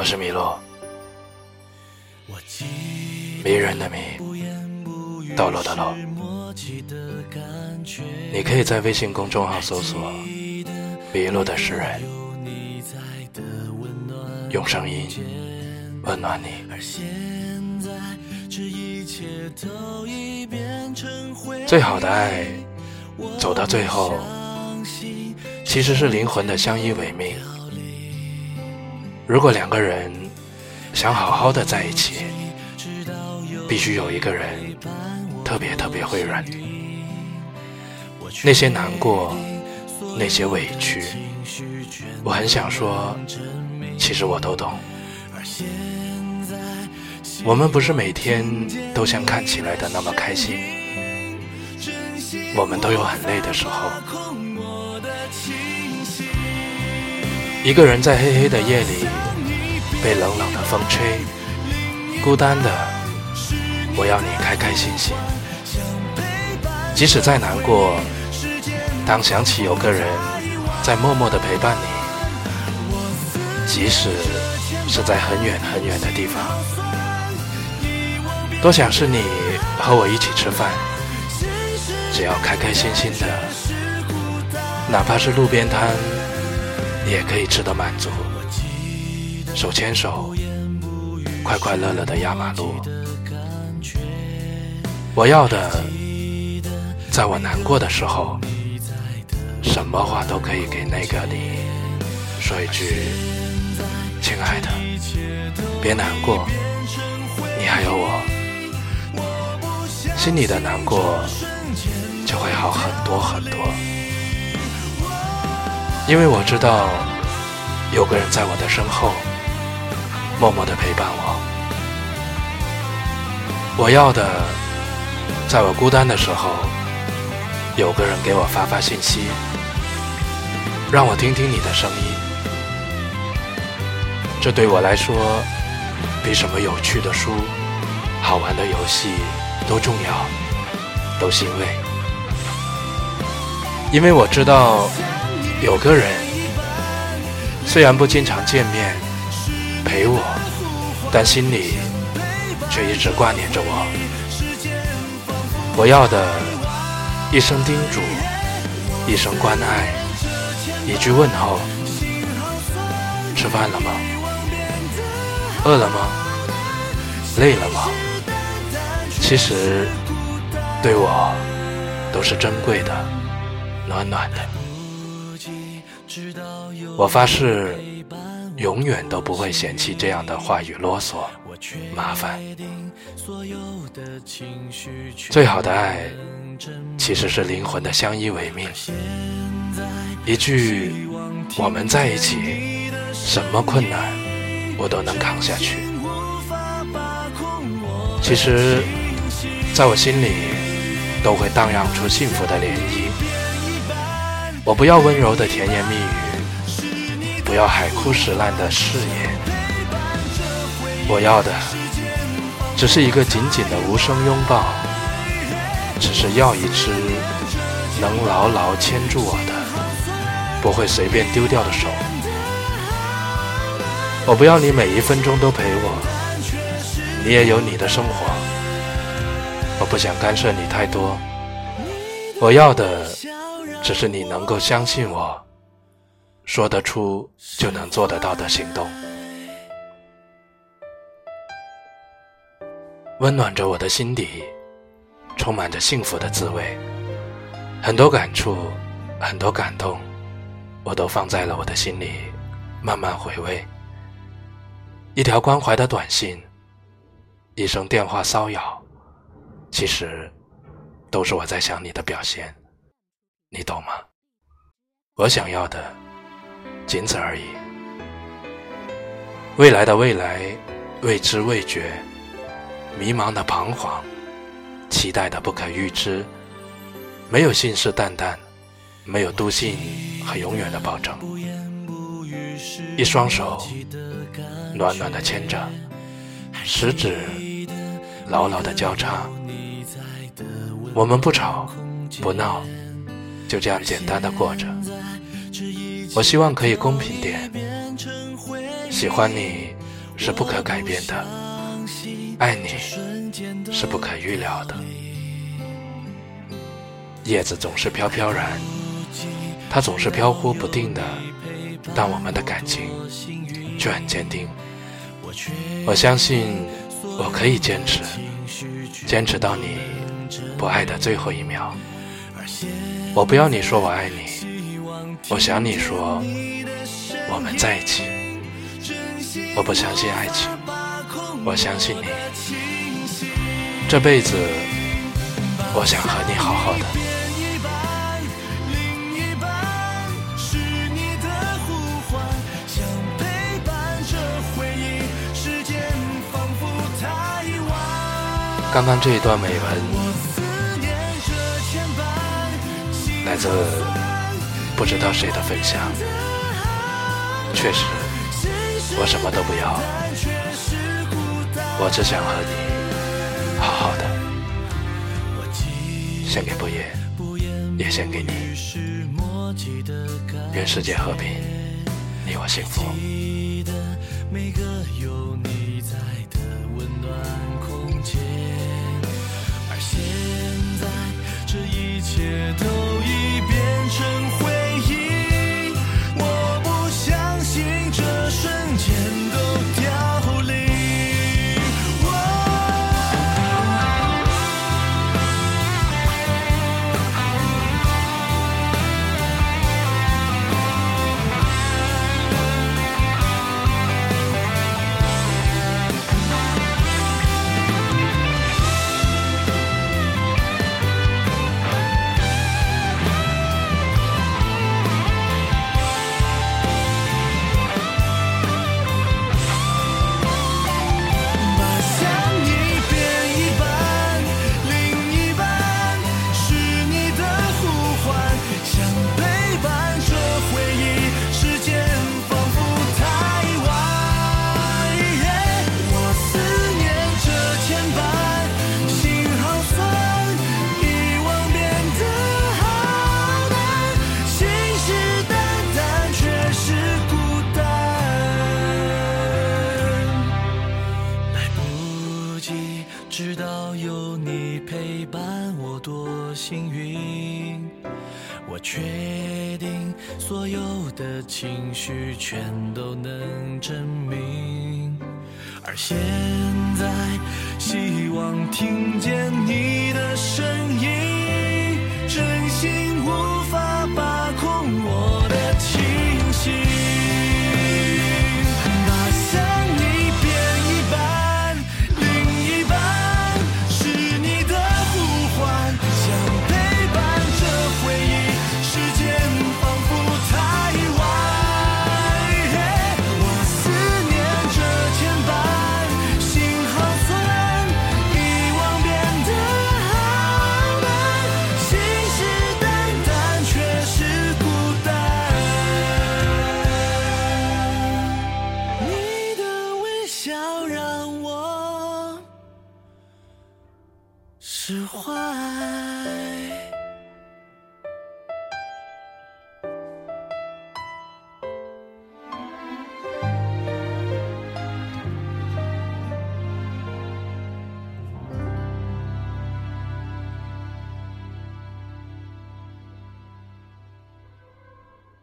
我是米洛，迷人的迷，堕落的落。你可以在微信公众号搜索“迷洛的诗人”，用声音温暖你。最好的爱，走到最后，其实是灵魂的相依为命。如果两个人想好好的在一起，必须有一个人特别特别会忍。那些难过，那些委屈，我很想说，其实我都懂。我们不是每天都像看起来的那么开心，我们都有很累的时候。一个人在黑黑的夜里，被冷冷的风吹，孤单的，我要你开开心心。即使再难过，当想起有个人在默默的陪伴你，即使是在很远很远的地方，多想是你和我一起吃饭，只要开开心心的，哪怕是路边摊。也可以吃得满足，手牵手，快快乐乐的压马路。我要的，在我难过的时候，什么话都可以给那个你说一句：“亲爱的，别难过，你还有我。”心里的难过就会好很多很多。因为我知道，有个人在我的身后，默默的陪伴我。我要的，在我孤单的时候，有个人给我发发信息，让我听听你的声音。这对我来说，比什么有趣的书、好玩的游戏都重要，都欣慰。因为我知道。有个人，虽然不经常见面，陪我，但心里却一直挂念着我。我要的，一声叮嘱，一声关爱，一句问候。吃饭了吗？饿了吗？累了吗？其实，对我都是珍贵的，暖暖的。我发誓，永远都不会嫌弃这样的话语啰嗦、麻烦。最好的爱，其实是灵魂的相依为命。一句“我们在一起”，什么困难我都能扛下去。其实，在我心里，都会荡漾出幸福的涟漪。我不要温柔的甜言蜜语，不要海枯石烂的誓言，我要的只是一个紧紧的无声拥抱，只是要一只能牢牢牵住我的，不会随便丢掉的手。我不要你每一分钟都陪我，你也有你的生活，我不想干涉你太多，我要的。只是你能够相信我，说得出就能做得到的行动，温暖着我的心底，充满着幸福的滋味。很多感触，很多感动，我都放在了我的心里，慢慢回味。一条关怀的短信，一声电话骚扰，其实都是我在想你的表现。你懂吗？我想要的仅此而已。未来的未来，未知未觉，迷茫的彷徨，期待的不可预知，没有信誓旦旦，没有笃信和永远的保证。一双手暖暖的牵着，食指牢牢的交叉。我们不吵不闹。就这样简单的过着，我希望可以公平点。喜欢你是不可改变的，爱你是不可预料的。叶子总是飘飘然，它总是飘忽不定的，但我们的感情却很坚定。我相信我可以坚持，坚持到你不爱的最后一秒。我不要你说我爱你，我想你说我们在一起。我不相信爱情，我相信你。这辈子，我想和你好好的。刚刚这一段美文，自不知道谁的分享，确实。我什么都不要，我只想和你好好的。献给不言，也献给你。愿世界和平，你我幸福。而现在，知道有你陪伴我多幸运我确定所有的情绪全都能证明。而现在希望听见你